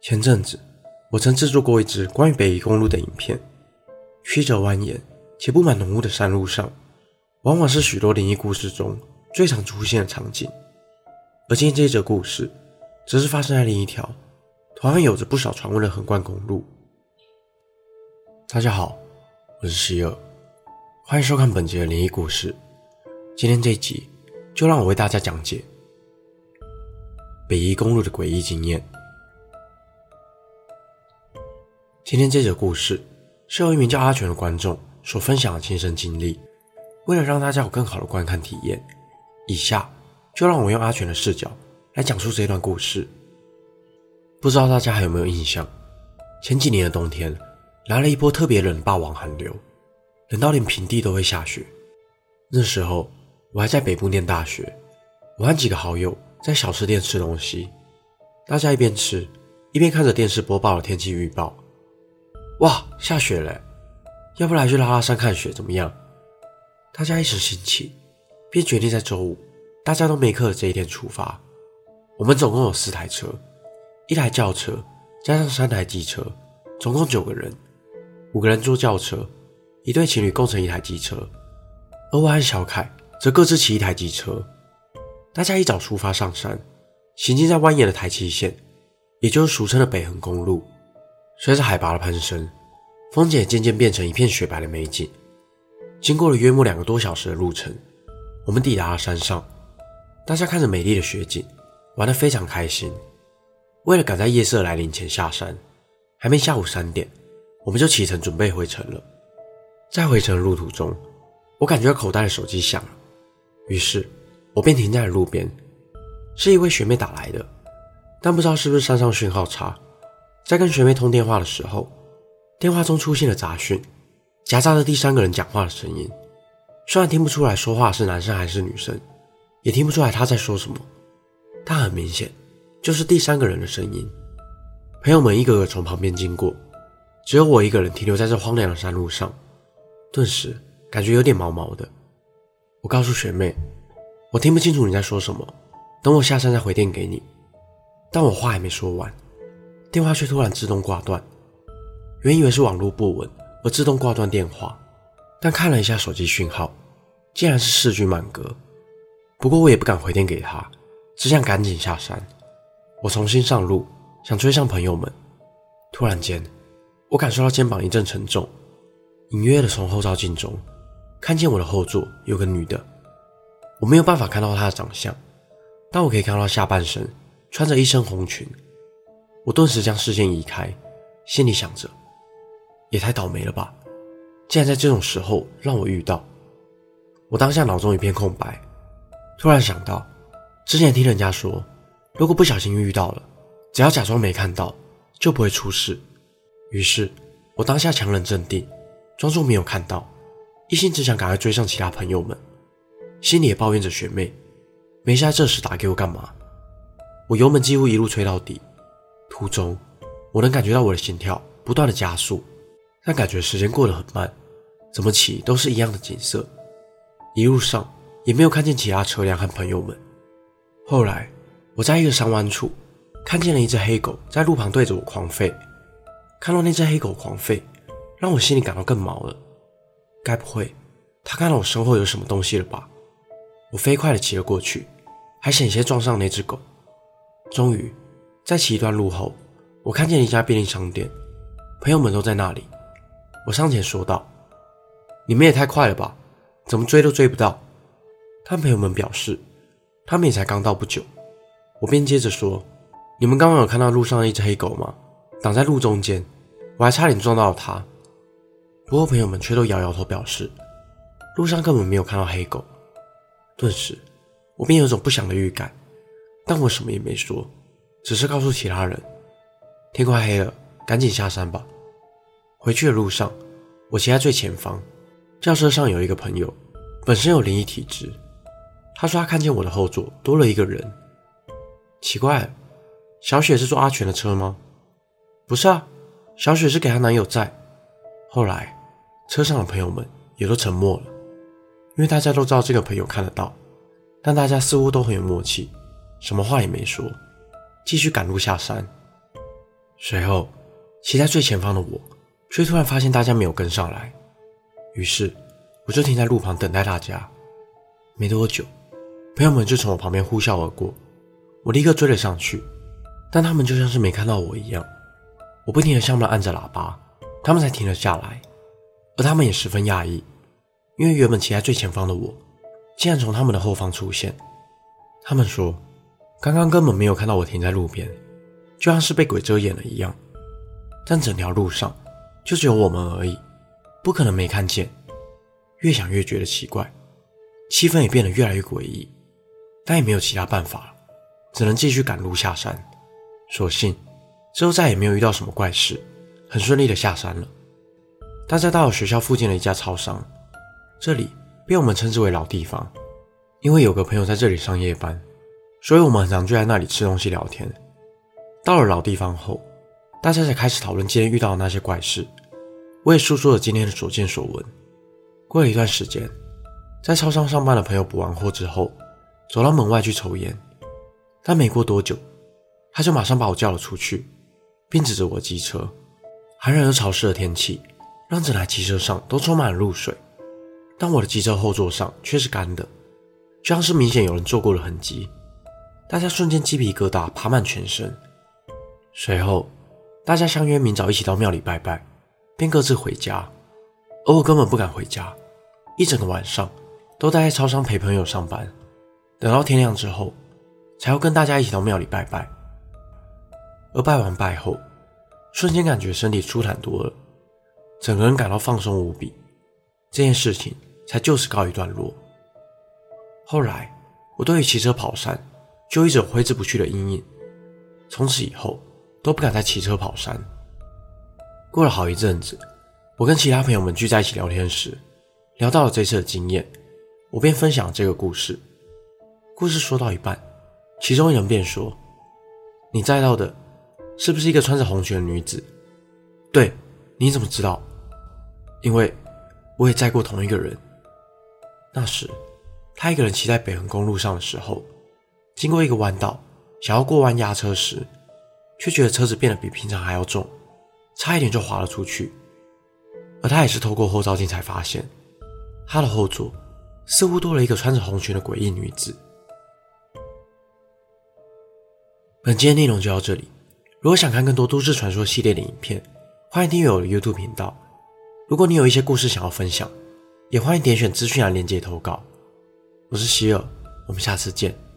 前阵子，我曾制作过一支关于北宜公路的影片。曲折蜿蜒且布满浓雾的山路上，往往是许多灵异故事中最常出现的场景。而今天这一则故事，则是发生在另一条同样有着不少传闻的横贯公路。大家好，我是希尔，欢迎收看本集的灵异故事。今天这一集，就让我为大家讲解北宜公路的诡异经验。今天这则故事是由一名叫阿全的观众所分享的亲身经历。为了让大家有更好的观看体验，以下就让我用阿全的视角来讲述这段故事。不知道大家还有没有印象？前几年的冬天来了一波特别冷的霸王寒流，冷到连平地都会下雪。那时候我还在北部念大学，我和几个好友在小吃店吃东西，大家一边吃一边看着电视播报的天气预报。哇，下雪了！要不来去拉拉山看雪怎么样？大家一时兴起，便决定在周五大家都没课的这一天出发。我们总共有四台车，一台轿车加上三台机车，总共九个人。五个人坐轿车，一对情侣共乘一台机车，而我和小凯则各自骑一台机车。大家一早出发上山，行进在蜿蜒的台七线，也就是俗称的北横公路。随着海拔的攀升，风景也渐渐变成一片雪白的美景。经过了约莫两个多小时的路程，我们抵达了山上。大家看着美丽的雪景，玩得非常开心。为了赶在夜色来临前下山，还没下午三点，我们就启程准备回程了。在回程的路途中，我感觉口袋的手机响了，于是我便停在了路边。是一位学妹打来的，但不知道是不是山上讯号差。在跟学妹通电话的时候，电话中出现了杂讯，夹杂着第三个人讲话的声音。虽然听不出来说话是男生还是女生，也听不出来他在说什么，但很明显就是第三个人的声音。朋友们一个个从旁边经过，只有我一个人停留在这荒凉的山路上，顿时感觉有点毛毛的。我告诉学妹，我听不清楚你在说什么，等我下山再回电给你。但我话还没说完。电话却突然自动挂断，原以为是网络不稳而自动挂断电话，但看了一下手机讯号，竟然是四 G 满格。不过我也不敢回电给他，只想赶紧下山。我重新上路，想追上朋友们。突然间，我感受到肩膀一阵沉重，隐约的从后照镜中看见我的后座有个女的。我没有办法看到她的长相，但我可以看到下半身穿着一身红裙。我顿时将视线移开，心里想着，也太倒霉了吧！竟然在这种时候让我遇到。我当下脑中一片空白，突然想到，之前听人家说，如果不小心遇到了，只要假装没看到，就不会出事。于是，我当下强忍镇定，装作没有看到，一心只想赶快追上其他朋友们，心里也抱怨着学妹，没事这时打给我干嘛？我油门几乎一路吹到底。途中，我能感觉到我的心跳不断的加速，但感觉时间过得很慢，怎么骑都是一样的景色，一路上也没有看见其他车辆和朋友们。后来，我在一个山弯处看见了一只黑狗在路旁对着我狂吠，看到那只黑狗狂吠，让我心里感到更毛了。该不会它看到我身后有什么东西了吧？我飞快的骑了过去，还险些撞上那只狗。终于。在骑一段路后，我看见一家便利商店，朋友们都在那里。我上前说道：“你们也太快了吧，怎么追都追不到？”但朋友们表示，他们也才刚到不久。我便接着说：“你们刚刚有看到路上的一只黑狗吗？挡在路中间，我还差点撞到了它。”不过朋友们却都摇摇头，表示路上根本没有看到黑狗。顿时，我便有种不祥的预感，但我什么也没说。只是告诉其他人，天快黑了，赶紧下山吧。回去的路上，我骑在最前方，轿车上有一个朋友，本身有灵异体质。他说他看见我的后座多了一个人。奇怪，小雪是坐阿全的车吗？不是啊，小雪是给她男友载。后来，车上的朋友们也都沉默了，因为大家都知道这个朋友看得到，但大家似乎都很有默契，什么话也没说。继续赶路下山，随后，骑在最前方的我，却突然发现大家没有跟上来，于是我就停在路旁等待大家。没多久，朋友们就从我旁边呼啸而过，我立刻追了上去，但他们就像是没看到我一样。我不停地向他们按着喇叭，他们才停了下来，而他们也十分讶异，因为原本骑在最前方的我，竟然从他们的后方出现。他们说，刚刚根本没有看到我停在路边，就像是被鬼遮眼了一样。但整条路上就只有我们而已，不可能没看见。越想越觉得奇怪，气氛也变得越来越诡异，但也没有其他办法了，只能继续赶路下山。所幸之后再也没有遇到什么怪事，很顺利的下山了。大家到了学校附近的一家超商，这里被我们称之为老地方，因为有个朋友在这里上夜班，所以我们很常聚在那里吃东西聊天。到了老地方后，大家才开始讨论今天遇到的那些怪事，我也诉说了今天的所见所闻。过了一段时间，在超商上班的朋友补完货之后，走到门外去抽烟，但没过多久，他就马上把我叫了出去，并指着我的机车。寒冷而潮湿的天气让整台机车上都充满了露水，但我的机车后座上却是干的，就像是明显有人坐过的痕迹。大家瞬间鸡皮疙瘩爬满全身。随后，大家相约明早一起到庙里拜拜，便各自回家。而我根本不敢回家，一整个晚上都待在超商陪朋友上班，等到天亮之后，才要跟大家一起到庙里拜拜。而拜完拜后，瞬间感觉身体舒坦多了，整个人感到放松无比。这件事情才就此告一段落。后来，我对于骑车跑山就一直挥之不去的阴影，从此以后。都不敢再骑车跑山。过了好一阵子，我跟其他朋友们聚在一起聊天时，聊到了这次的经验，我便分享了这个故事。故事说到一半，其中一人便说：“你载到的，是不是一个穿着红裙的女子？”“对，你怎么知道？”“因为我也载过同一个人。那时，他一个人骑在北横公路上的时候，经过一个弯道，想要过弯压车时。”却觉得车子变得比平常还要重，差一点就滑了出去。而他也是透过后照镜才发现，他的后座似乎多了一个穿着红裙的诡异女子。本期的内容就到这里。如果想看更多都市传说系列的影片，欢迎订阅我的 YouTube 频道。如果你有一些故事想要分享，也欢迎点选资讯栏链接投稿。我是希尔，我们下次见。